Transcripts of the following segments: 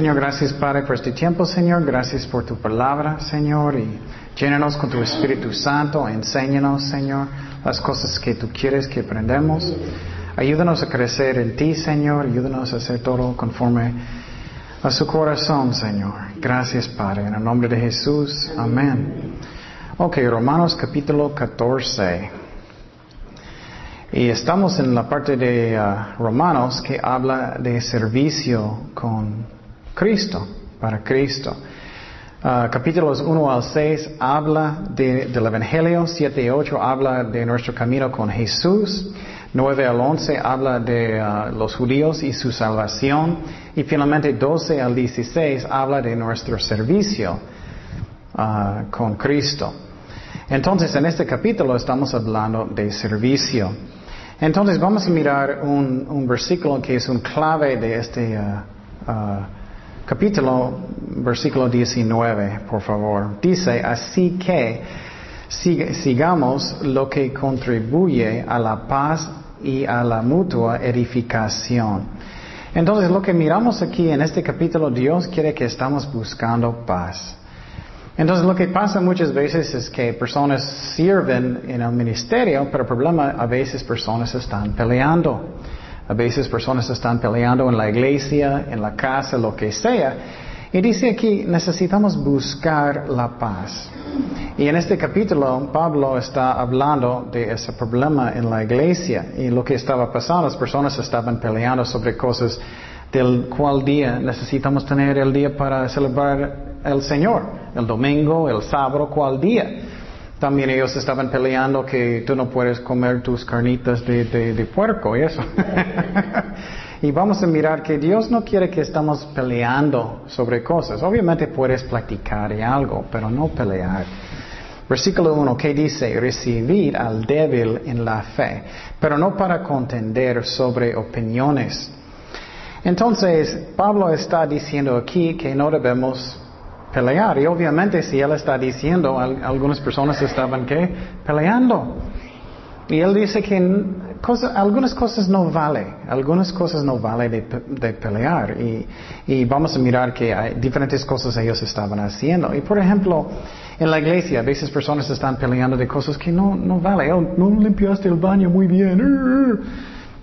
Señor, gracias Padre por este tiempo, Señor. Gracias por tu palabra, Señor. Y llénanos con tu Espíritu Santo. Enséñanos, Señor, las cosas que tú quieres que aprendamos. Ayúdanos a crecer en ti, Señor. Ayúdanos a hacer todo conforme a su corazón, Señor. Gracias, Padre. En el nombre de Jesús. Amén. Ok, Romanos capítulo 14. Y estamos en la parte de uh, Romanos que habla de servicio con Cristo, para Cristo. Uh, capítulos 1 al 6 habla de, del Evangelio, 7 y 8 habla de nuestro camino con Jesús, 9 al 11 habla de uh, los judíos y su salvación, y finalmente 12 al 16 habla de nuestro servicio con Cristo. Entonces, en este capítulo estamos hablando de servicio. Entonces vamos a mirar un, un versículo que es un clave de este uh, uh, capítulo, versículo 19, por favor. Dice, así que sigamos lo que contribuye a la paz y a la mutua edificación. Entonces lo que miramos aquí en este capítulo, Dios quiere que estamos buscando paz. Entonces lo que pasa muchas veces es que personas sirven en el ministerio, pero el problema a veces personas están peleando. A veces personas están peleando en la iglesia, en la casa, lo que sea. Y dice aquí, necesitamos buscar la paz. Y en este capítulo, Pablo está hablando de ese problema en la iglesia y lo que estaba pasando. Las personas estaban peleando sobre cosas del cual día necesitamos tener el día para celebrar el Señor, el domingo, el sábado, cuál día. También ellos estaban peleando que tú no puedes comer tus carnitas de, de, puerco y eso. y vamos a mirar que Dios no quiere que estamos peleando sobre cosas. Obviamente puedes platicar algo, pero no pelear. Versículo 1, que dice, recibir al débil en la fe, pero no para contender sobre opiniones. Entonces, Pablo está diciendo aquí que no debemos pelear. Y obviamente si él está diciendo, algunas personas estaban que peleando. Y él dice que algunas cosas no vale, algunas cosas no vale de, pelear. Y, vamos a mirar que hay diferentes cosas ellos estaban haciendo. Y por ejemplo, en la iglesia a veces personas están peleando de cosas que no, no vale. Oh, no limpiaste el baño muy bien.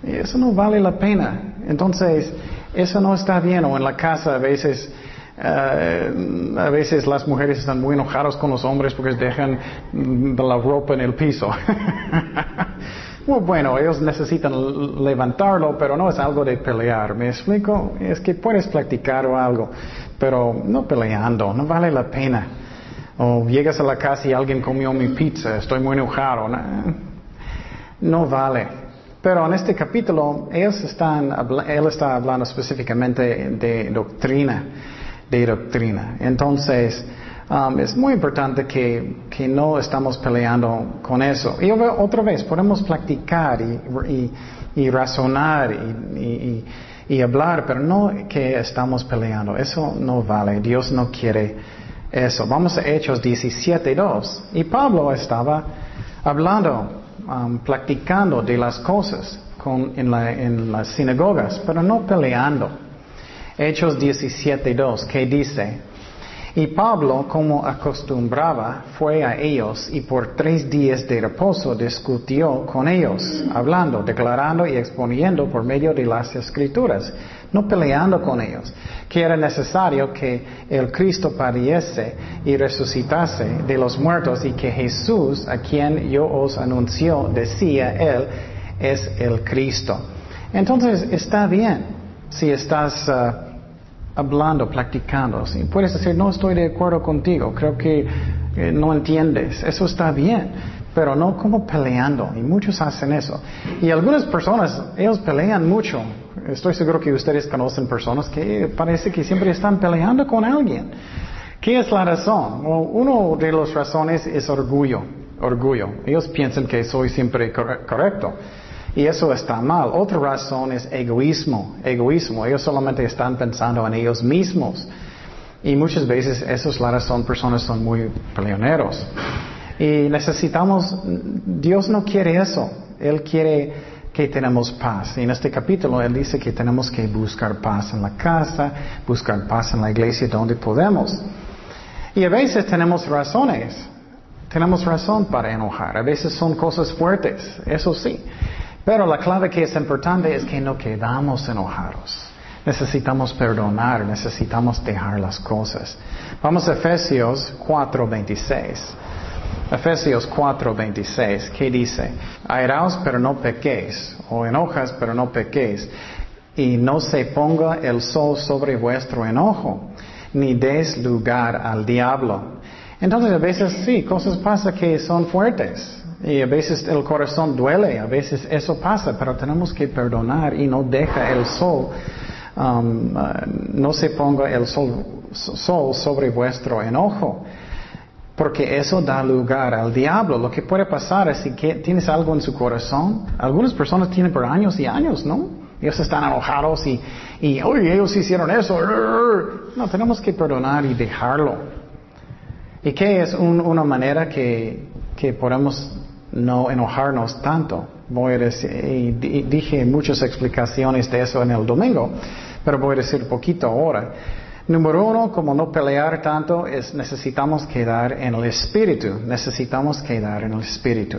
Y eso no vale la pena. Entonces, eso no está bien. O en la casa a veces eh, a veces las mujeres están muy enojadas con los hombres porque dejan la ropa en el piso. bueno, ellos necesitan levantarlo, pero no es algo de pelear. ¿Me explico? Es que puedes practicar o algo, pero no peleando, no vale la pena. O llegas a la casa y alguien comió mi pizza, estoy muy enojado. No, vale. Pero en este capítulo, ellos están, él está hablando específicamente de doctrina de doctrina. Entonces, um, es muy importante que, que, no estamos peleando con eso. Y otra vez, podemos practicar y, y, razonar y, y, hablar, pero no que estamos peleando. Eso no vale. Dios no quiere eso. Vamos a Hechos 17.2. Y Pablo estaba hablando, um, practicando de las cosas con, en, la, en las sinagogas, pero no peleando. Hechos 17.2, que dice, y Pablo, como acostumbraba, fue a ellos y por tres días de reposo discutió con ellos, hablando, declarando y exponiendo por medio de las escrituras, no peleando con ellos, que era necesario que el Cristo pariese y resucitase de los muertos y que Jesús, a quien yo os anunció, decía él, es el Cristo. Entonces está bien si estás... Uh, hablando, practicando. ¿sí? Puedes decir, no estoy de acuerdo contigo, creo que eh, no entiendes. Eso está bien, pero no como peleando. Y muchos hacen eso. Y algunas personas, ellos pelean mucho. Estoy seguro que ustedes conocen personas que parece que siempre están peleando con alguien. ¿Qué es la razón? uno de las razones es orgullo. Orgullo. Ellos piensan que soy siempre correcto. Y eso está mal. Otra razón es egoísmo. Egoísmo. Ellos solamente están pensando en ellos mismos. Y muchas veces eso es la. Personas son muy peleoneros. Y necesitamos, Dios no quiere eso. Él quiere que tenemos paz. Y en este capítulo Él dice que tenemos que buscar paz en la casa, buscar paz en la iglesia donde podemos. Y a veces tenemos razones. Tenemos razón para enojar. A veces son cosas fuertes, eso sí. Pero la clave que es importante es que no quedamos enojados. Necesitamos perdonar, necesitamos dejar las cosas. Vamos a Efesios 4:26. Efesios 4:26, ¿qué dice? Airaos pero no pequéis, o enojas pero no pequéis, y no se ponga el sol sobre vuestro enojo, ni des lugar al diablo. Entonces a veces sí, cosas pasan que son fuertes, y a veces el corazón duele, a veces eso pasa, pero tenemos que perdonar y no deja el sol Um, uh, no se ponga el sol, sobre vuestro enojo, porque eso da lugar al diablo. Lo que puede pasar es que tienes algo en su corazón. Algunas personas tienen por años y años, ¿no? Ellos están enojados y, y oye, ellos hicieron eso. No, tenemos que perdonar y dejarlo. ¿Y qué es una manera que, que podemos no enojarnos tanto? Voy a decir, y dije muchas explicaciones de eso en el domingo pero voy a decir poquito ahora. Número uno, como no pelear tanto, es necesitamos quedar en el espíritu. Necesitamos quedar en el espíritu.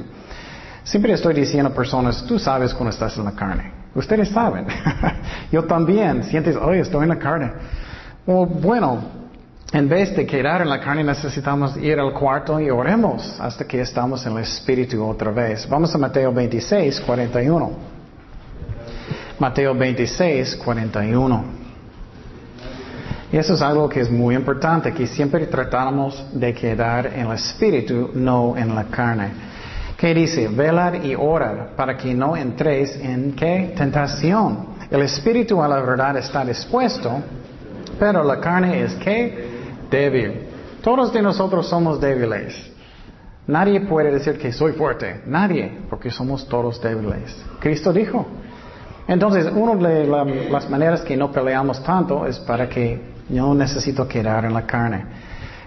Siempre estoy diciendo a personas, tú sabes cuando estás en la carne. Ustedes saben. Yo también. Sientes, oye, estoy en la carne. bueno, en vez de quedar en la carne, necesitamos ir al cuarto y oremos hasta que estamos en el espíritu otra vez. Vamos a Mateo 26, 41. Mateo 26, 41. Y eso es algo que es muy importante, que siempre tratamos de quedar en el espíritu, no en la carne. ¿Qué dice? Velar y orar para que no entréis en qué? Tentación. El espíritu a la verdad está dispuesto, pero la carne es qué? Débil. Todos de nosotros somos débiles. Nadie puede decir que soy fuerte. Nadie, porque somos todos débiles. Cristo dijo, entonces, una de las maneras que no peleamos tanto es para que yo necesito quedar en la carne.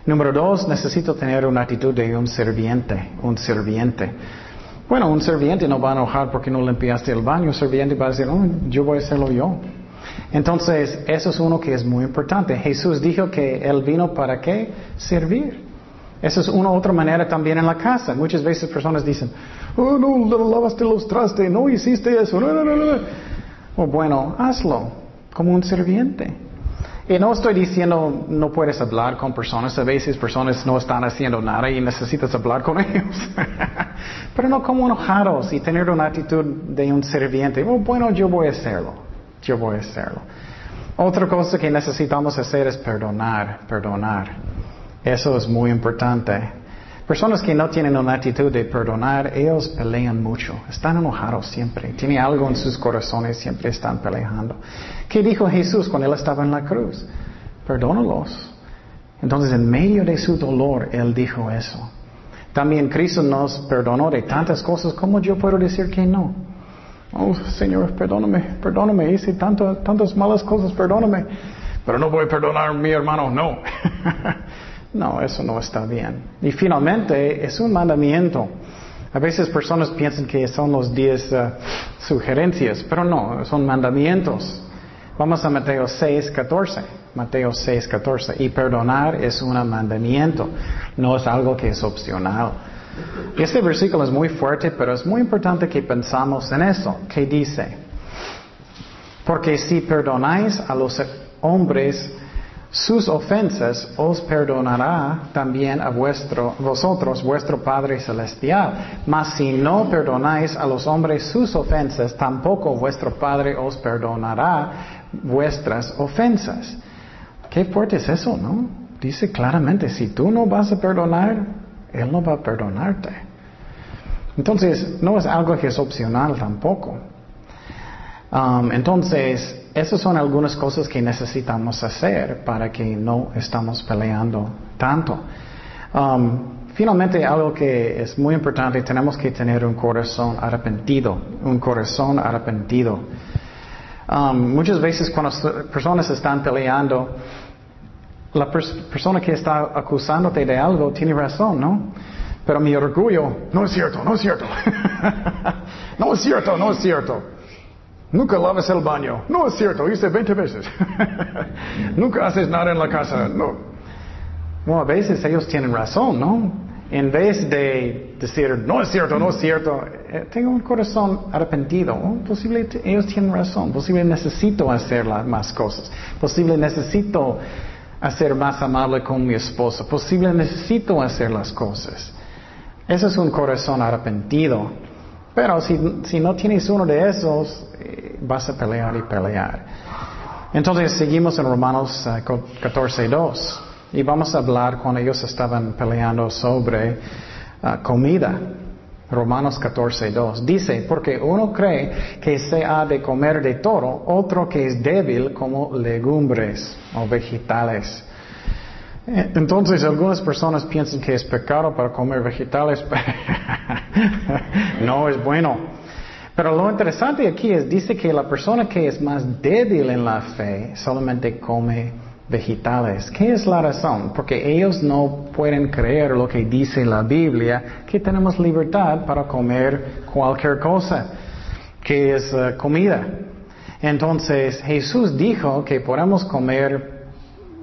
Número dos, necesito tener una actitud de un serviente, un serviente. Bueno, un serviente no va a enojar porque no limpiaste el baño, un serviente va a decir, oh, yo voy a hacerlo yo. Entonces, eso es uno que es muy importante. Jesús dijo que Él vino para qué? Servir. Esa es una otra manera también en la casa. Muchas veces personas dicen, oh no, lavaste los trastes, no hiciste eso, no, no, no, no. O bueno, hazlo como un serviente. Y no estoy diciendo no puedes hablar con personas, a veces personas no están haciendo nada y necesitas hablar con ellos. Pero no como enojados y tener una actitud de un serviente. Oh, bueno, yo voy a hacerlo, yo voy a hacerlo. Otra cosa que necesitamos hacer es perdonar, perdonar. Eso es muy importante. Personas que no tienen una actitud de perdonar, ellos pelean mucho, están enojados siempre, tienen algo en sus corazones, siempre están peleando. ¿Qué dijo Jesús cuando Él estaba en la cruz? Perdónalos. Entonces, en medio de su dolor, Él dijo eso. También Cristo nos perdonó de tantas cosas, como yo puedo decir que no? Oh, Señor, perdóname, perdóname, hice tantas malas cosas, perdóname. Pero no voy a perdonar a mi hermano, no. No, eso no está bien. Y finalmente, es un mandamiento. A veces personas piensan que son los diez uh, sugerencias, pero no, son mandamientos. Vamos a Mateo 6, 14. Mateo 6, 14. Y perdonar es un mandamiento, no es algo que es opcional. Este versículo es muy fuerte, pero es muy importante que pensamos en eso. ¿Qué dice? Porque si perdonáis a los hombres sus ofensas os perdonará también a vuestro, vosotros, vuestro Padre Celestial. Mas si no perdonáis a los hombres sus ofensas, tampoco vuestro Padre os perdonará vuestras ofensas. Qué fuerte es eso, ¿no? Dice claramente, si tú no vas a perdonar, Él no va a perdonarte. Entonces, no es algo que es opcional tampoco. Um, entonces, esas son algunas cosas que necesitamos hacer para que no estamos peleando tanto. Um, finalmente, algo que es muy importante, tenemos que tener un corazón arrepentido, un corazón arrepentido. Um, muchas veces cuando personas están peleando, la persona que está acusándote de algo tiene razón, ¿no? Pero mi orgullo, no es cierto, no es cierto. no es cierto, no es cierto. Nunca laves el baño. No es cierto, hice 20 veces. Nunca haces nada en la casa. No. Bueno, a veces ellos tienen razón, ¿no? En vez de decir, no es cierto, no es cierto, eh, tengo un corazón arrepentido. Oh, posible ellos tienen razón. Posible necesito hacer más cosas. Posible necesito hacer más amable con mi esposa. Posible necesito hacer las cosas. Ese es un corazón arrepentido. Pero si, no tienes uno de esos, eh, vas a pelear y pelear. Entonces seguimos en Romanos 14.2 eh, y vamos a hablar cuando ellos estaban peleando sobre ah, comida. Romanos 14.2 dice, porque uno cree que se ha de comer de todo, otro que es débil como legumbres o vegetales. Entonces algunas personas piensan que es pecado para comer vegetales. no es bueno. Pero lo interesante aquí es, dice que la persona que es más débil en la fe solamente come vegetales. ¿Qué es la razón? Porque ellos no pueden creer lo que dice la Biblia, que tenemos libertad para comer cualquier cosa, que es eh, comida. Entonces Jesús dijo que podemos comer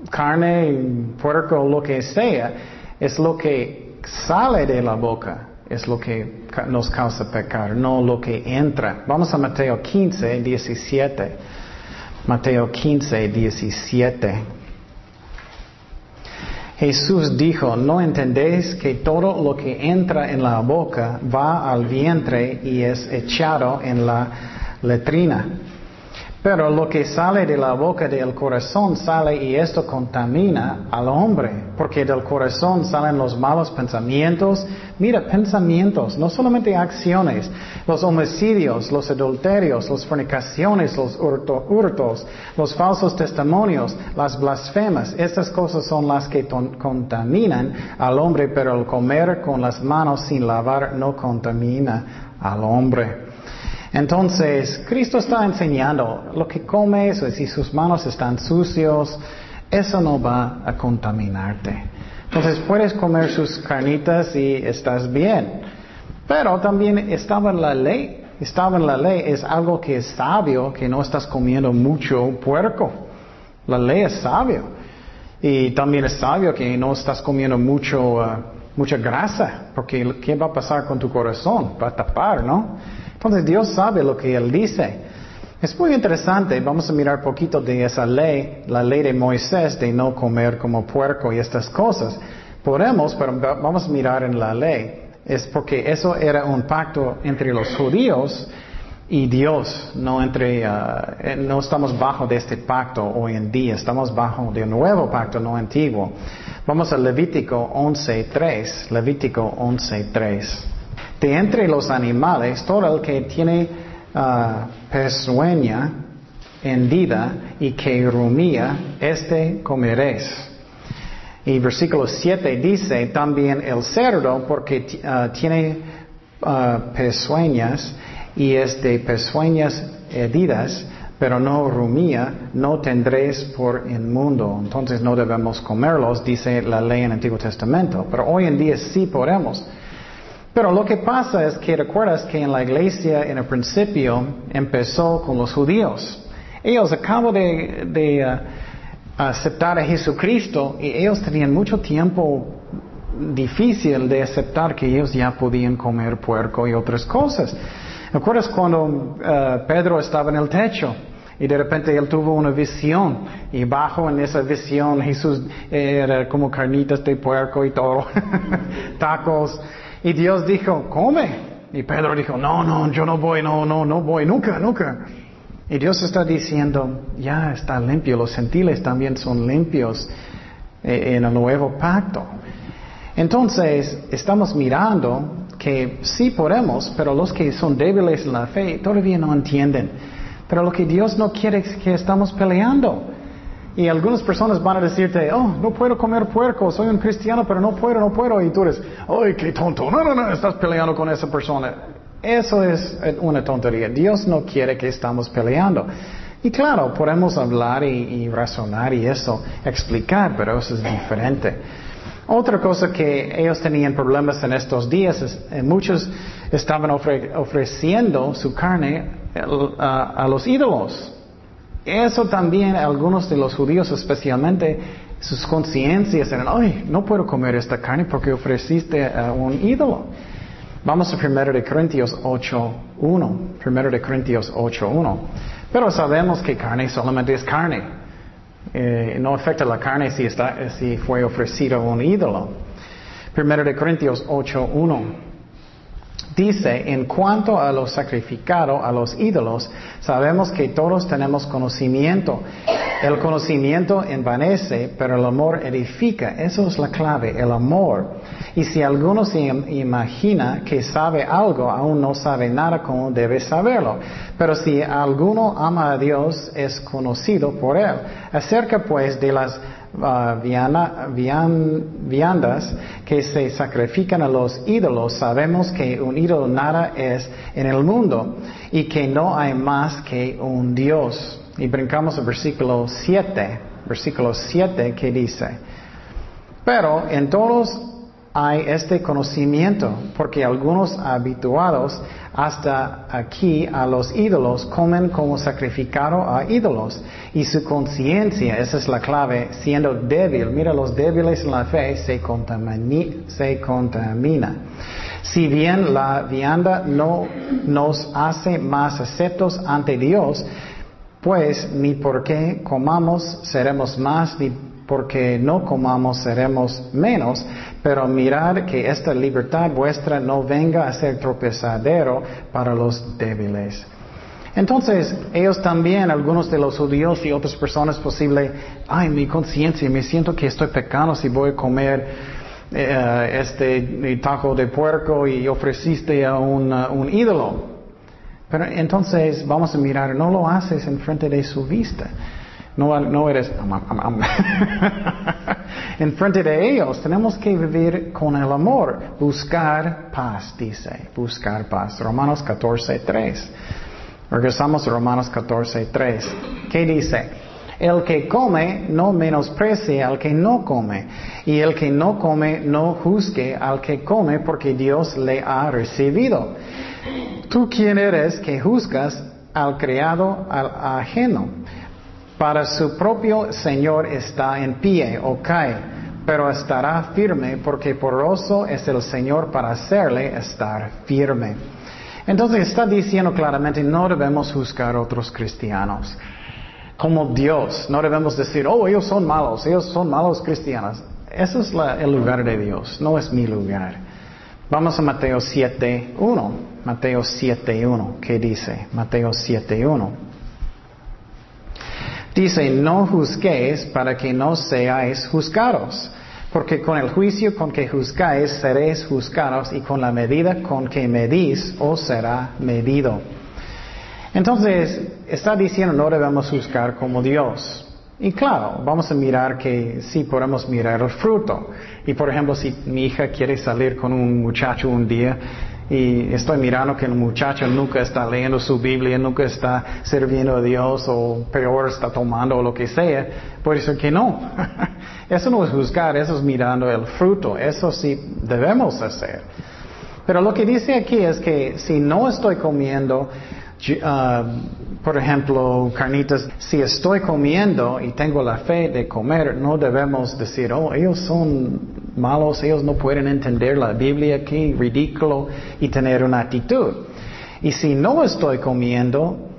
carne, puerco, lo que sea, es lo que sale de la boca, es lo que nos causa pecar, no lo que entra. Vamos a Mateo 15, 17. Mateo 15, 17. Jesús dijo, ¿no entendéis que todo lo que entra en la boca va al vientre y es echado en la letrina? Pero lo que sale de la boca del corazón sale y esto contamina al hombre, porque del corazón salen los malos pensamientos. Mira, pensamientos, no solamente acciones, los homicidios, los adulterios, las fornicaciones, los hurtos, los falsos testimonios, las blasfemas. Estas cosas son las que contaminan al hombre, pero el comer con las manos sin lavar no contamina al hombre. Entonces, Cristo está enseñando lo que comes, si sus manos están sucios, eso no va a contaminarte. Entonces, puedes comer sus carnitas y estás bien. Pero también estaba en la ley. Estaba en la ley, es algo que es sabio, que no estás comiendo mucho puerco. La ley es sabio. Y también es sabio que no estás comiendo mucho, uh, mucha grasa, porque ¿qué va a pasar con tu corazón? Va a tapar, ¿no? Entonces Dios sabe lo que Él dice. Es muy interesante, vamos a mirar poquito de esa ley, la ley de Moisés de no comer como puerco y estas cosas. Podemos, pero vamos a mirar en la ley. Es porque eso era un pacto entre los judíos y Dios, no entre, uh, eh, no estamos bajo de este pacto hoy en día, estamos bajo de un nuevo pacto, no antiguo. Vamos a Levítico 11.3, Levítico 11.3. De entre los animales, todo el que tiene uh, hendida y que rumía, este comeréis. Y versículo 7 dice también el cerdo, porque uh, tiene uh, pezuñas y es de pezuñas hedidas, pero no rumía, no tendréis por inmundo. Entonces no debemos comerlos, dice la ley en el Antiguo Testamento. Pero hoy en día sí podemos. Pero lo que pasa es que recuerdas que en la iglesia en el principio empezó con los judíos. Ellos acaban de, uh, aceptar a Jesucristo y ellos tenían mucho tiempo difícil de aceptar que ellos ya podían comer puerco y otras cosas. ¿Recuerdas cuando uh, Pedro estaba en el techo? Y de repente él tuvo una visión y bajo en esa visión Jesús era como carnitas de puerco y todo, tacos. Y Dios dijo, come. Y Pedro dijo, no, no, yo no voy, no, no, no voy, nunca, nunca. Y Dios está diciendo, ya está limpio, los gentiles también son limpios eh, en el nuevo pacto. Entonces, estamos mirando que sí podemos, pero los que son débiles en la fe todavía no entienden. Pero lo que Dios no quiere es que estamos peleando. Y algunas personas van a decirte, oh, no puedo comer puerco, soy un cristiano, pero no puedo, no puedo. Y tú eres, ay, qué tonto. No, no, no, estás peleando con esa persona. Eso es una tontería. Dios no quiere que estamos peleando. Y claro, podemos hablar y, razonar y eso, explicar, pero eso es diferente. Otra cosa que ellos tenían problemas en estos días es eh, muchos estaban ofreciendo su carne a, los ídolos. Eso también algunos de los judíos especialmente sus conciencias eran, ay, no puedo comer esta carne porque ofreciste a un ídolo. Vamos a 1 de Corintios 8.1. 1 de Corintios 8.1. Pero sabemos que carne solamente es carne. Eh, no afecta la carne si, fue ofrecido un ídolo. Primero de Corintios 8.1 dice, en cuanto a lo sacrificado a los ídolos, sabemos que todos tenemos conocimiento. El conocimiento envanece, pero el amor edifica. Eso es la clave, el amor. Y si alguno se imagina que sabe algo, aún no sabe nada como debe saberlo. Pero si alguno ama a Dios, es conocido por él. Acerca pues de las uh, viandas que se sacrifican a los ídolos, sabemos que un ídolo nada es en el mundo y que no hay más que un Dios. Y brincamos al versículo 7, versículo 7 que dice, pero en todos hay este conocimiento, porque algunos habituados hasta aquí a los ídolos comen como sacrificado a ídolos y su conciencia, esa es la clave, siendo débil, mira los débiles en la fe, se, se contamina. Si bien la vianda no nos hace más aceptos ante Dios, pues ni porque comamos seremos más, porque no comamos seremos menos, pero mirad que esta libertad vuestra no venga a ser tropezadero para los débiles. Entonces, ellos también, algunos de los judíos y otras personas posible, ay, mi conciencia, me siento que estoy pecando si voy a comer eh, este taco de puerco y ofreciste a un, un ídolo. Pero entonces vamos a mirar, no lo haces en frente de su vista. No, eres en frente de ellos. Tenemos que vivir con el amor. Buscar paz, dice. Buscar paz. Romanos 14, 3. Regresamos a Romanos 14, 3. ¿Qué dice? El que come no menosprecie al que no come, y el que no come no juzgue al que come, porque Dios le ha recibido. ¿Tú quién eres que juzgas al criado al ajeno? Para su propio Señor está en pie o cae, pero estará firme porque poroso es el Señor para hacerle estar firme. Entonces está diciendo claramente, no debemos juzgar otros cristianos como Dios. No debemos decir, oh, ellos son malos, ellos son malos cristianos. Ese es el lugar de Dios, no es mi lugar. Vamos a Mateo 7.1. Mateo 7.1. ¿Qué dice? Mateo 7.1. Dice, no juzguéis para que no seáis juzgados, porque con el juicio con que juzgáis seréis juzgados y con la medida con que medís os será medido. Entonces, está diciendo no debemos juzgar como Dios. Y claro, vamos a mirar que sí podemos mirar el fruto. Y por ejemplo, si mi hija quiere salir con un muchacho un día y estoy mirando que el muchacho nunca está leyendo su Biblia, nunca está sirviendo a Dios o peor está tomando o lo que sea, puede ser que no. eso no es juzgar, eso es mirando el fruto. Eso sí debemos hacer. Pero lo que dice aquí es que si no estoy comiendo Ah, por ejemplo, carnitas, si estoy comiendo y tengo la fe de comer, no debemos decir, oh, ellos son malos, ellos no pueden entender la Biblia aquí, ridículo, y tener una actitud. Y si no estoy comiendo,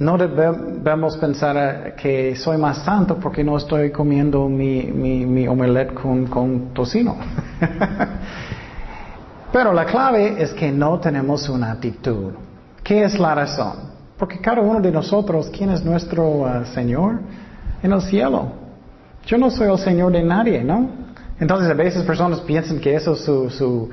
no debemos pensar que soy más santo porque no estoy comiendo mi, omelette con, tocino. Pero la clave es que no tenemos una actitud. ¿Qué es la razón? Porque cada uno de nosotros, ¿quién es nuestro uh, Señor? En el cielo. Yo no soy el Señor de nadie, ¿no? Entonces a veces personas piensan que eso es su, su,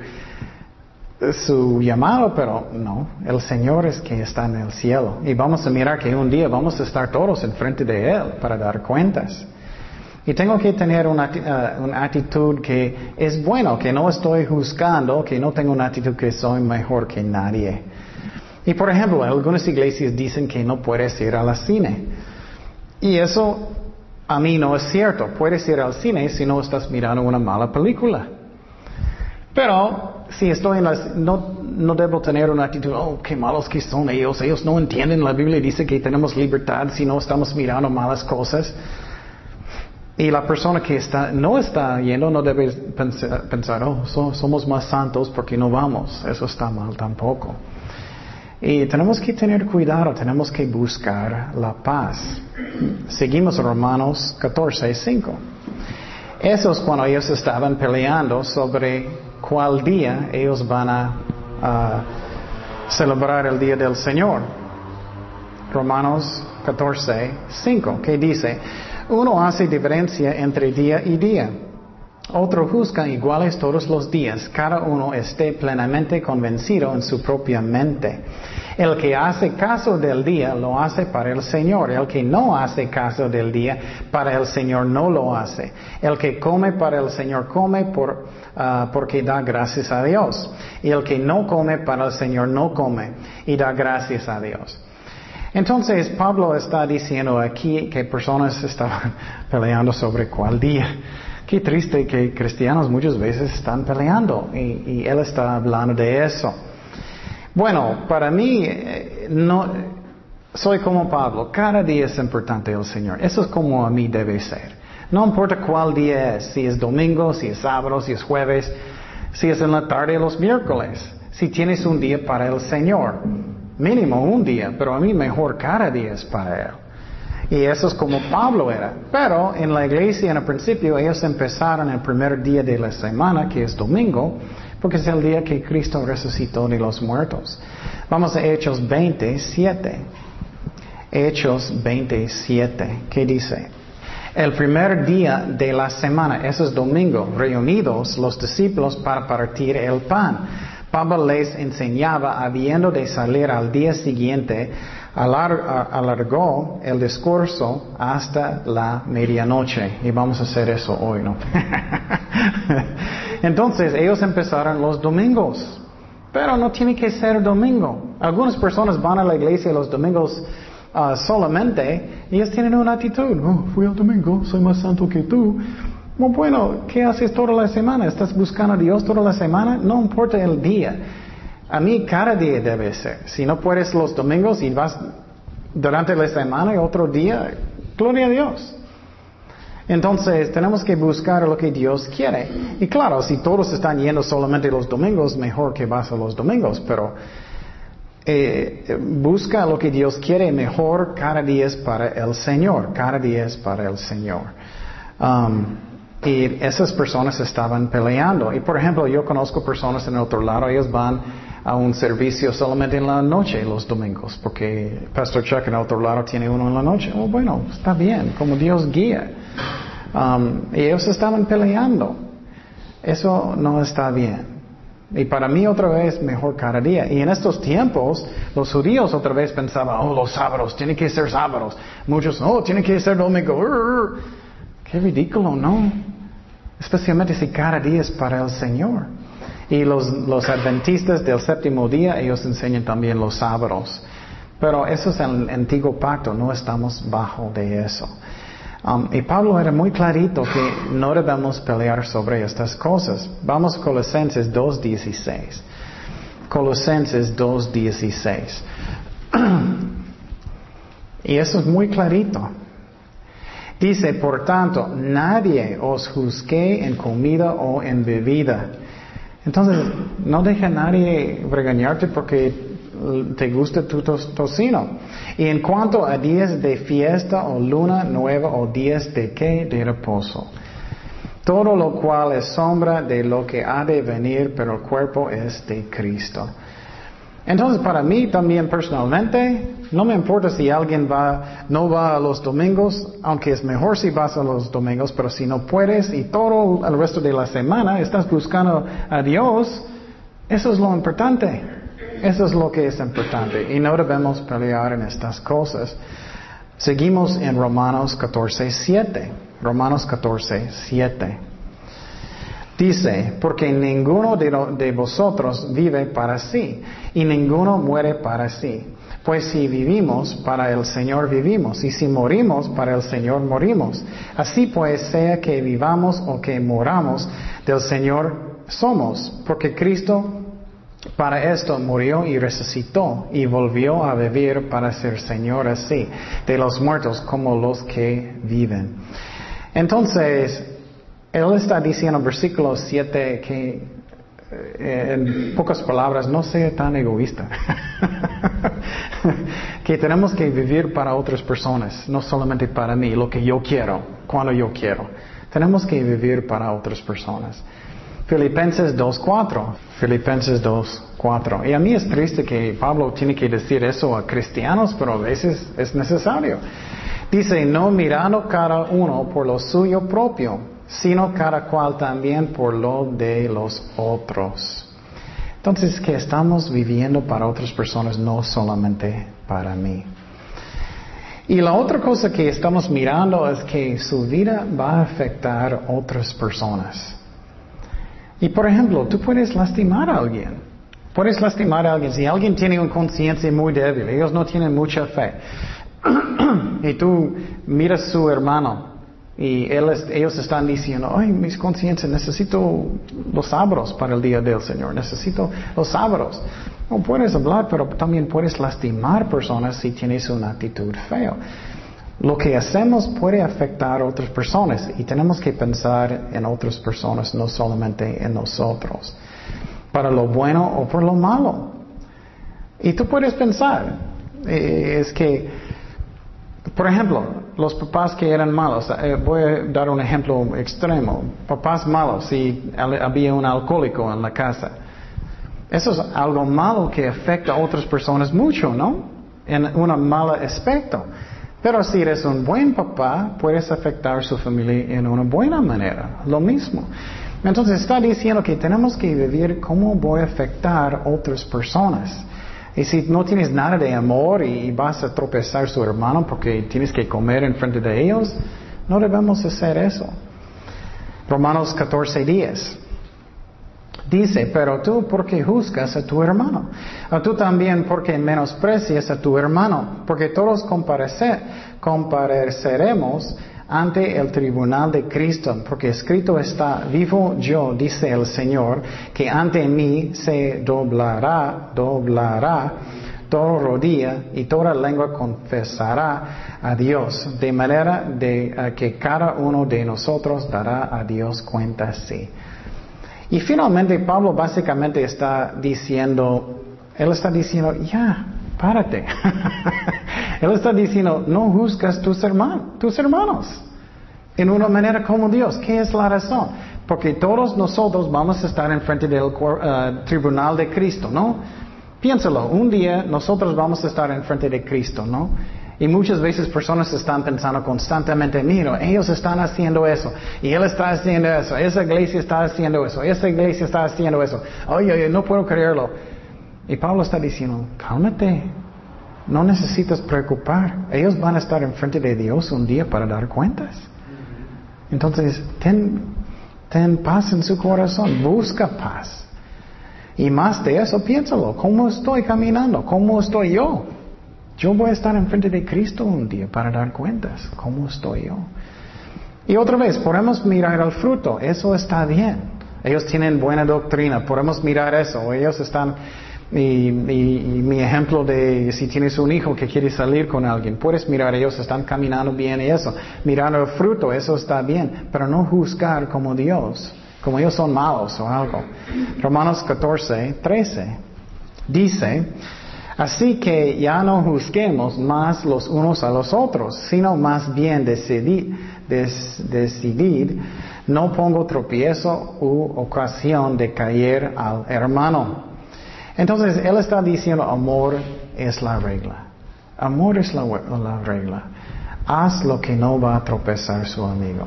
su llamado, pero no, el Señor es que está en el cielo. Y vamos a mirar que un día vamos a estar todos enfrente de Él para dar cuentas. Y tengo que tener una, uh, una, actitud que es bueno, que no estoy juzgando, que no tengo una actitud que soy mejor que nadie. Y por ejemplo, algunas iglesias dicen que no puedes ir a la cine. Y eso A mí no es cierto. Puedes ir al cine si no estás mirando una mala película. Pero si estoy en la... No, no debo tener una actitud, oh, qué malos que son ellos. Ellos no entienden. La Biblia dice que tenemos libertad si no estamos mirando malas cosas. Y la persona que está, no está yendo no debe pensar, oh, somos más santos porque no vamos. Eso está mal tampoco. Y tenemos que tener cuidado, tenemos que buscar la paz. Seguimos Romanos 14, 5. Eso es cuando ellos estaban peleando sobre cuál día ellos van a, celebrar el día del Señor. Romanos 14, 5, que dice, uno hace diferencia entre día y día otro juzga iguales todos los días, cada uno esté plenamente convencido en su propia mente. El que hace caso del día lo hace para el Señor. El que no hace caso del día para el Señor no lo hace. El que come para el Señor come por, ah, porque da gracias a Dios. Y el que no come para el Señor no come y da gracias a Dios. Entonces Pablo está diciendo aquí que personas estaban peleando sobre cuál día. Qué triste que cristianos muchas veces están peleando y, él está hablando de eso. Bueno, para mí, eh, no, soy como Pablo, cada día es importante el Señor. Eso es como a mí debe ser. No importa cuál día es, si es domingo, si es sábado, si es jueves, si es en la tarde o los miércoles. Si tienes un día para el Señor, mínimo un día, pero a mí mejor cada día es para Él. Y eso es como Pablo era. Pero en la iglesia en el principio ellos empezaron el primer día de la semana, que es domingo, porque es el día que Cristo resucitó de los muertos. Vamos a Hechos 27. Hechos 27. ¿Qué dice? El primer día de la semana, eso es domingo, reunidos los discípulos para partir el pan. Pablo les enseñaba, habiendo de salir al día siguiente, alargó el discurso hasta la medianoche. Y vamos a hacer eso hoy, ¿no? Entonces, ellos empezaron los domingos. Pero no tiene que ser domingo. Algunas personas van a la iglesia los domingos ah, solamente y ellos tienen una actitud. Oh, fui al domingo, soy más santo que tú. Bueno, ¿qué haces toda la semana? ¿Estás buscando a Dios toda la semana? No importa el día. A mí cada día debe ser. Si no puedes los domingos y vas durante la semana y otro día, gloria a Dios. Entonces tenemos que buscar lo que Dios quiere. Y claro, si todos están yendo solamente los domingos, mejor que vas a los domingos, pero eh, busca lo que Dios quiere mejor cada día es para el Señor, cada día es para el Señor. Um, y esas personas estaban peleando. Y por ejemplo, yo conozco personas en el otro lado, ellos van a un servicio solamente en la noche los domingos, porque Pastor Chuck en el otro lado tiene uno en la noche. Oh, bueno, está bien, como Dios guía. Um, y ellos estaban peleando. Eso no está bien. Y para mí otra vez mejor cada día. Y en estos tiempos, los judíos otra vez pensaban, oh, los sábados, tienen que ser sábados. Muchos, oh, tiene que ser domingo. Qué ridículo, ¿no? Especialmente si cada día es para el Señor. Y los, los adventistas del séptimo día, ellos enseñan también los sábados. Pero eso es el antiguo pacto, no estamos bajo de eso. Um, y Pablo era muy clarito que no debemos pelear sobre estas cosas. Vamos a Colosenses 2.16. Colosenses 2.16. y eso es muy clarito. Dice, por tanto, nadie os juzgue en comida o en bebida entonces, no deja nadie regañarte porque te gusta tu tocino. Y en cuanto a días de fiesta o luna nueva o días de qué? De reposo. Todo lo cual es sombra de lo que ha de venir, pero el cuerpo es de Cristo. Entonces, para mí también personalmente, no me importa si alguien va, no va a los domingos, aunque es mejor si vas a los domingos, pero si no puedes y todo el resto de la semana estás buscando a Dios, eso es lo importante. Eso es lo que es importante. Y no debemos pelear en estas cosas. Seguimos en Romanos 14, 7. Romanos 14, 7. Dice, porque ninguno de, vosotros vive para sí y ninguno muere para sí. Pues si vivimos, para el Señor vivimos, y si morimos, para el Señor morimos. Así pues, sea que vivamos o que moramos, del Señor somos, porque Cristo para esto murió y resucitó y volvió a vivir para ser Señor así, de los muertos como los que viven. Entonces, Él está diciendo en versículo 7 que, eh, en pocas palabras, no sea tan egoísta. que tenemos que vivir para otras personas, no solamente para mí, lo que yo quiero, cuando yo quiero. Tenemos que vivir para otras personas. Filipenses 2.4. Filipenses 2.4. Y a mí es triste que Pablo tiene que decir eso a cristianos, pero a veces es necesario. Dice, no mirando cada uno por lo suyo propio, sino cada cual también por lo de los otros. Entonces, que estamos viviendo para otras personas, no solamente para mí. Y la otra cosa que estamos mirando es que su vida va a afectar a otras personas. Y por ejemplo, tú puedes lastimar a alguien. Puedes lastimar a alguien. Si alguien tiene una conciencia muy débil, ellos no tienen mucha fe. y tú miras a su hermano y ellos están diciendo, ay, mis conciencias, necesito los sábados para el día del Señor, necesito los sábados. No puedes hablar, pero también puedes lastimar personas si tienes una actitud fea. Lo que hacemos puede afectar a otras personas y tenemos que pensar en otras personas, no solamente en nosotros, para lo bueno o por lo malo. Y tú puedes pensar, eh, es que, por ejemplo, los papás que eran malos, eh, voy a dar un ejemplo extremo, papás malos, si había un alcohólico en la casa, eso es algo malo que afecta a otras personas mucho, ¿no? En un mal aspecto. Pero si eres un buen papá, puedes afectar a su familia en una buena manera. Lo mismo. Entonces está diciendo que tenemos que vivir cómo voy a afectar a otras personas. Y si no tienes nada de amor y vas a tropezar a su hermano porque tienes que comer en frente de ellos, no debemos hacer eso. Romanos 14 días. Dice, pero tú porque juzgas a tu hermano, a tú también porque menosprecias a tu hermano, porque todos compareceremos ante el tribunal de Cristo, porque escrito está, vivo yo, dice el Señor, que ante mí se doblará, doblará toda rodilla y toda lengua confesará a Dios, de manera de que cada uno de nosotros dará a Dios cuenta sí. Y finalmente Pablo básicamente está diciendo, él está diciendo, ya, párate. él está diciendo, no juzgas tus hermanos, tus hermanos en una manera como Dios. ¿Qué es la razón? Porque todos nosotros vamos a estar en frente del uh, tribunal de Cristo, ¿no? Piénsalo, un día nosotros vamos a estar en frente de Cristo, ¿no? Y muchas veces personas están pensando constantemente, mira, ellos están haciendo eso, y él está haciendo eso, esa iglesia está haciendo eso, esa iglesia está haciendo eso. Oye, oye, no puedo creerlo. Y Pablo está diciendo, cálmate, no necesitas preocupar. Ellos van a estar enfrente de Dios un día para dar cuentas. Entonces, ten, ten paz en su corazón, busca paz. Y más de eso, piénsalo, ¿cómo estoy caminando? ¿Cómo estoy yo? Yo voy a estar enfrente de Cristo un día para dar cuentas. ¿Cómo estoy yo? Y otra vez, podemos mirar al fruto. Eso está bien. Ellos tienen buena doctrina. Podemos mirar eso. Ellos están... Y, mi ejemplo de si tienes un hijo que quiere salir con alguien, puedes mirar, ellos están caminando bien y eso. Mirar el fruto, eso está bien. Pero no juzgar como Dios. Como ellos son malos o algo. Romanos 14, 13. Dice... Así que ya no juzguemos más los unos a los otros, sino más bien decidir, no pongo tropiezo u ocasión de caer al hermano. Entonces, él está diciendo, amor es la regla. Amor es la, la regla. Haz lo que no va a tropezar su amigo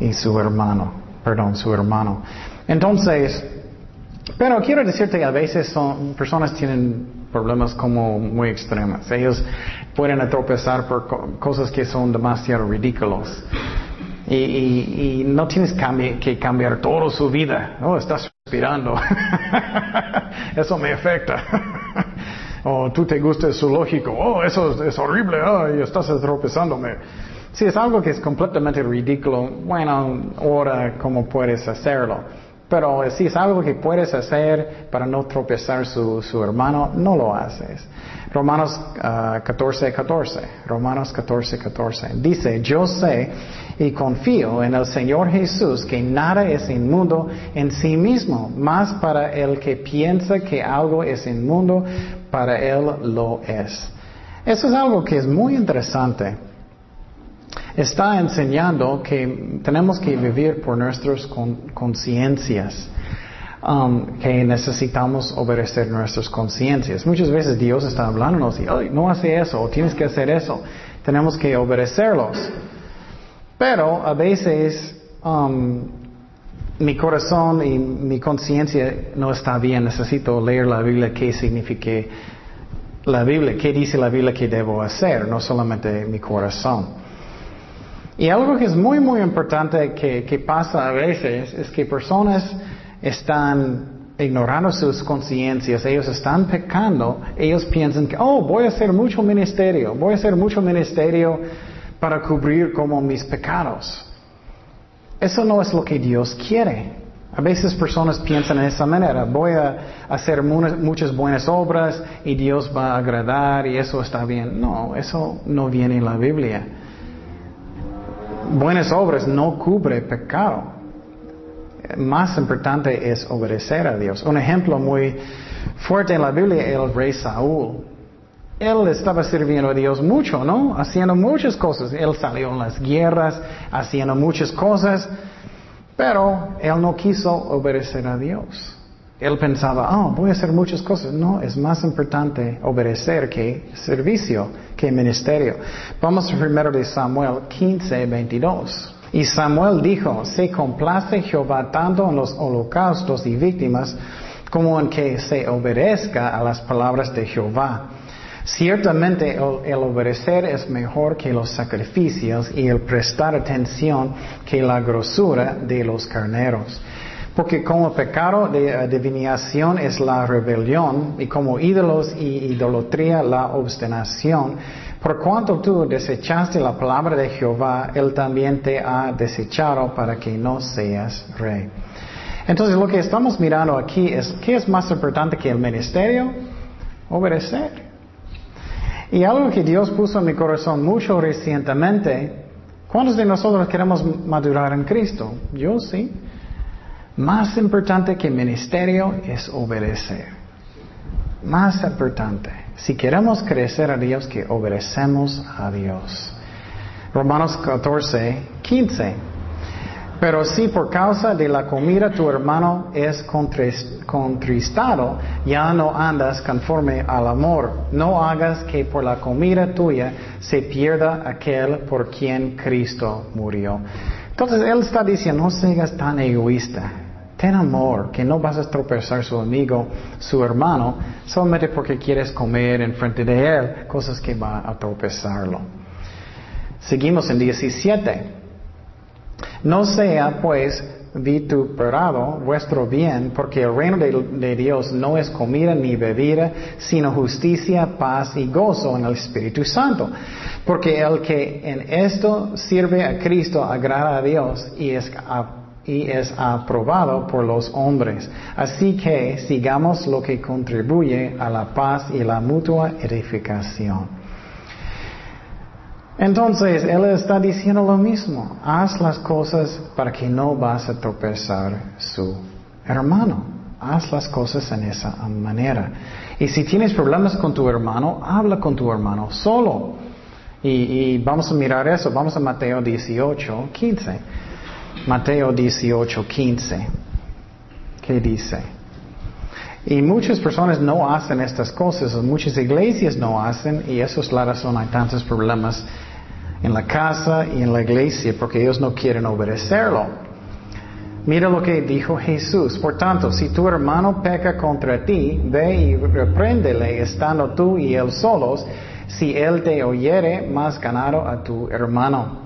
y su hermano, perdón, su hermano. Entonces, pero quiero decirte que a veces son, personas tienen problemas como muy extremos. Ellos pueden tropezar por cosas que son demasiado ridículos. Y, no tienes que cambiar toda su vida. No, estás respirando. Eso me afecta. O tú te gusta el zoológico, oh, eso es, horrible, ay, estás tropezándome. Si es algo que es completamente ridículo, bueno, ahora cómo puedes hacerlo. Pero si es algo que puedes hacer para no tropezar su, su hermano, no lo haces. Romanos 14, ah, 14. Romanos 14, 14. Dice, yo sé y confío en el Señor Jesús que nada es inmundo en sí mismo, más para el que piensa que algo es inmundo, para él lo es. Eso es algo que es muy interesante. Está enseñando que tenemos que vivir por nuestras conciencias. Um, que necesitamos obedecer nuestras conciencias. Muchas veces Dios está hablándonos y, no hace eso, o tienes que hacer eso. Tenemos que obedecerlos. Pero a veces um, mi corazón y mi conciencia no está bien. Necesito leer la Biblia, qué significa la Biblia, qué dice la Biblia que debo hacer, no solamente mi corazón. Y algo que es muy, muy importante que, que pasa a veces es que personas están ignorando sus conciencias, ellos están pecando, ellos piensan que, oh, voy a hacer mucho ministerio, voy a hacer mucho ministerio para cubrir como mis pecados. Eso no es lo que Dios quiere. A veces personas piensan de esa manera, voy a hacer muchas buenas obras y Dios va a agradar y eso está bien. No, eso no viene en la Biblia. Buenas obras no cubre pecado más importante es obedecer a Dios. Un ejemplo muy fuerte en la Biblia, el rey Saúl. Él estaba sirviendo a Dios mucho, ¿no? Haciendo muchas cosas. Él salió en las guerras, haciendo muchas cosas, pero él no quiso obedecer a Dios. Él pensaba, oh, voy a hacer muchas cosas. No, es más importante obedecer que servicio, que ministerio. Vamos a primero de Samuel 15, 22. Y Samuel dijo, se complace Jehová tanto en los holocaustos y víctimas como en que se obedezca a las palabras de Jehová. Ciertamente el, obedecer es mejor que los sacrificios y el prestar atención que la grosura de los carneros. Porque como pecado de adivinación es la rebelión y como ídolos y idolatría la obstinación, por cuanto tú desechaste la palabra de Jehová, Él también te ha desechado para que no seas rey. Entonces lo que estamos mirando aquí es, ¿qué es más importante que el ministerio? Obedecer. Y algo que Dios puso en mi corazón mucho recientemente, ¿cuántos de nosotros queremos madurar en Cristo? Yo sí. Más importante que ministerio es obedecer. Más importante. Si queremos crecer a Dios, que obedecemos a Dios. Romanos 14, 15. Pero si por causa de la comida tu hermano es contristado, ya no andas conforme al amor. No hagas que por la comida tuya se pierda aquel por quien Cristo murió. Entonces Él está diciendo, no seas tan egoísta. Ten amor, que no vas a tropezar su amigo, su hermano, solamente porque quieres comer en frente de él cosas que van a tropezarlo. Seguimos en 17. No sea pues vituperado vuestro bien, porque el reino de, Dios no es comida ni bebida, sino justicia, paz y gozo en el Espíritu Santo. Porque el que en esto sirve a Cristo agrada a Dios y es y es aprobado por los hombres. Así que sigamos lo que contribuye a la paz y la mutua edificación. Entonces, Él está diciendo lo mismo. Haz las cosas para que no vas a tropezar su hermano. Haz las cosas en esa manera. Y si tienes problemas con tu hermano, habla con tu hermano solo. Y, y vamos a mirar eso. Vamos a Mateo 18, 15. Mateo 18, 15. ¿Qué dice? Y muchas personas no hacen estas cosas, muchas iglesias no hacen, y eso es la razón, hay tantos problemas en la casa y en la iglesia, porque ellos no quieren obedecerlo. Mira lo que dijo Jesús. Por tanto, si tu hermano peca contra ti, ve y repréndele estando tú y él solos. Si él te oyere, más ganado a tu hermano.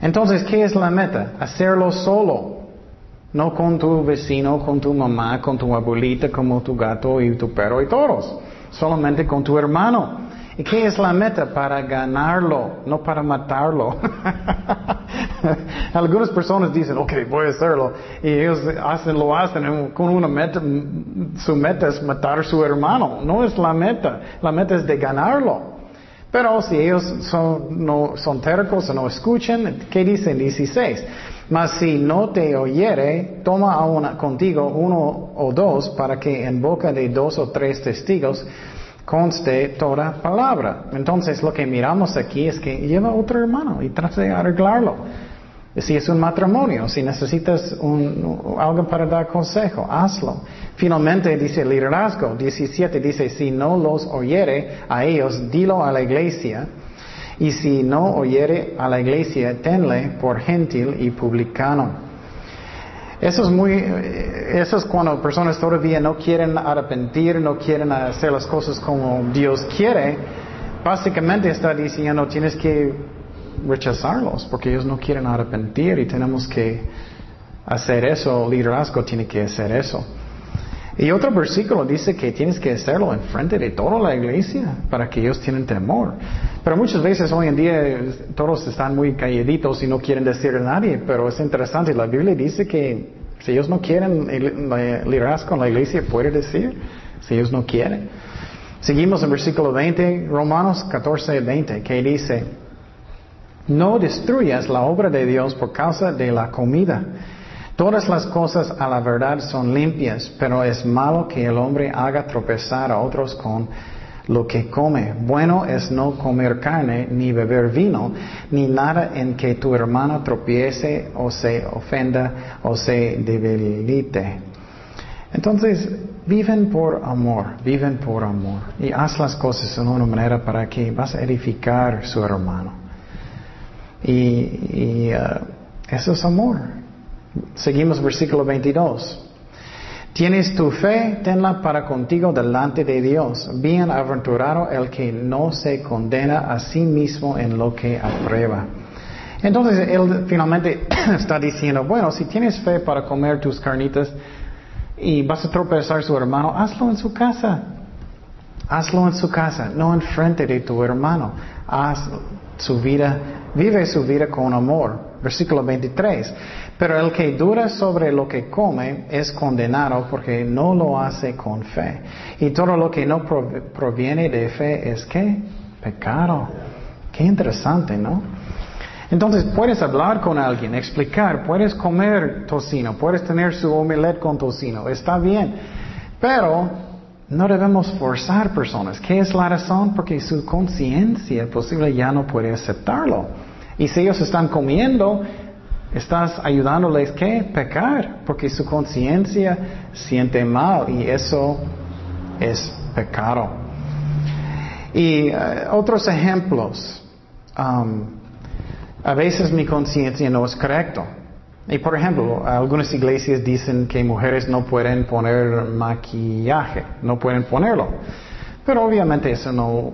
Entonces, ¿qué es la meta? Hacerlo solo. No con tu vecino, con tu mamá, con tu abuelita, como tu gato y tu perro y todos. solamente con tu hermano. ¿Y qué es la meta? Para ganarlo, no para matarlo. Algunas personas dicen, ok, voy a hacerlo. Y ellos hacen, lo hacen con una meta. Su meta es matar a su hermano. No es la meta. La meta es de ganarlo. Pero si ellos son, no, son tercos o no escuchan, ¿qué dicen 16? Mas si no te oyere, toma una, contigo uno o dos para que en boca de dos o tres testigos conste toda palabra. Entonces lo que miramos aquí es que lleva otro hermano y trata de arreglarlo. Si es un matrimonio, si necesitas algo para dar consejo, hazlo. Finalmente dice el liderazgo, 17 dice, si no los oyere a ellos, dilo a la iglesia. Y si no oyere a la iglesia, tenle por gentil y publicano. Eso es muy, eso es cuando personas todavía no quieren arrepentir, no quieren hacer las cosas como Dios quiere. Básicamente está diciendo tienes que rechazarlos porque ellos no quieren arrepentir y tenemos que hacer eso. El liderazgo tiene que hacer eso. Y otro versículo dice que tienes que hacerlo en frente de toda la iglesia para que ellos tienen temor. Pero muchas veces hoy en día todos están muy calladitos y no quieren decir a nadie, pero es interesante, la Biblia dice que si ellos no quieren liderazgo en la iglesia, puede decir, si ellos no quieren. Seguimos en versículo 20, Romanos 14, 20, que dice, no destruyas la obra de Dios por causa de la comida Todas las cosas a la verdad son limpias, pero es malo que el hombre haga tropezar a otros con lo que come. Bueno es no comer carne, ni beber vino, ni nada en que tu hermano tropiece o se ofenda o se debilite. Entonces, viven por amor, viven por amor. Y haz las cosas en una manera para que vas a edificar su hermano. Y, uh, eso es amor. Seguimos versículo 22. Tienes tu fe, tenla para contigo delante de Dios. Bienaventurado el que no se condena a sí mismo en lo que aprueba. Entonces él finalmente está diciendo, bueno, si tienes fe para comer tus carnitas y vas a tropezar a su hermano, hazlo en su casa. Hazlo en su casa, no en frente de tu hermano. Haz su vida, vive su vida con amor. Versículo 23. Pero el que dura sobre lo que come es condenado porque no lo hace con fe. Y todo lo que no proviene de fe es qué? Pecado. Qué interesante, ¿no? Entonces puedes hablar con alguien, explicar, puedes comer tocino, puedes tener su omelette con tocino, está bien. Pero no debemos forzar personas. ¿Qué es la razón? Porque su conciencia posible ya no puede aceptarlo. Y si ellos están comiendo, Estás ayudándoles que pecar, porque su conciencia siente mal y eso es pecado. Y eh, otros ejemplos. Um, a veces mi conciencia no es correcto. Y por ejemplo, algunas iglesias dicen que mujeres no pueden poner maquillaje, no pueden ponerlo. Pero obviamente eso no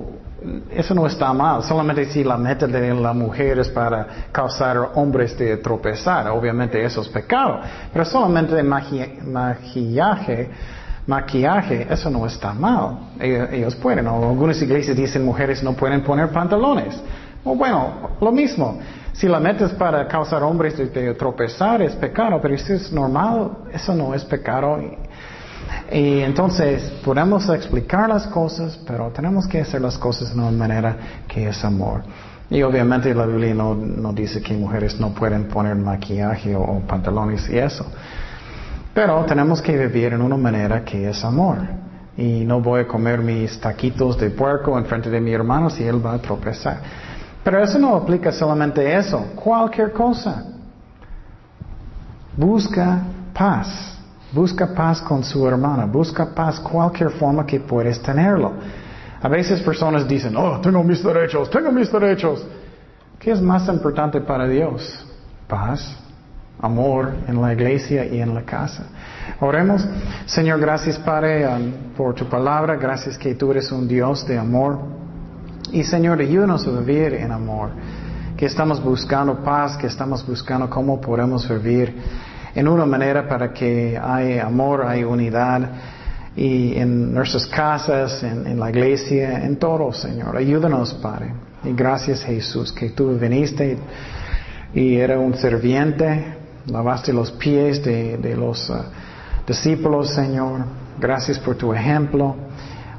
eso no está mal, solamente si la meta de la mujer es para causar hombres de tropezar, obviamente eso es pecado, pero solamente maquillaje, maquillaje, eso no está mal, ellos, pueden, o algunas iglesias dicen mujeres no pueden poner pantalones, bueno, lo mismo, si la meta es para causar hombres de tropezar es pecado, pero si es normal, eso no es pecado. Y entonces podemos explicar las cosas, pero tenemos que hacer las cosas de una manera que es amor. Y obviamente la Biblia no, dice que mujeres no pueden poner maquillaje o, pantalones y eso. Pero tenemos que vivir en una manera que es amor. Y no voy a comer mis taquitos de puerco en frente de mi hermano si él va a tropezar. Pero eso no aplica solamente eso, cualquier cosa. Busca paz. Busca paz con su hermana, busca paz cualquier forma que puedes tenerlo. A veces personas dicen, oh, tengo mis derechos, tengo mis derechos. ¿Qué es más importante para Dios? Paz, amor en la iglesia y en la casa. Oremos. Señor, gracias Padre um, por tu palabra, gracias que tú eres un Dios de amor. Y Señor, ayúdanos a vivir en amor, que estamos buscando paz, que estamos buscando cómo podemos vivir en una manera para que haya amor, hay unidad y en nuestras casas, en, la iglesia, en todo, Señor. Ayúdanos, Padre. Y gracias, Jesús, que tú viniste y era un serviente, lavaste los pies de, los uh, discípulos, Señor. Gracias por tu ejemplo.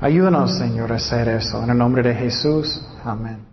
Ayúdanos, Señor, a hacer eso. En el nombre de Jesús. Amén.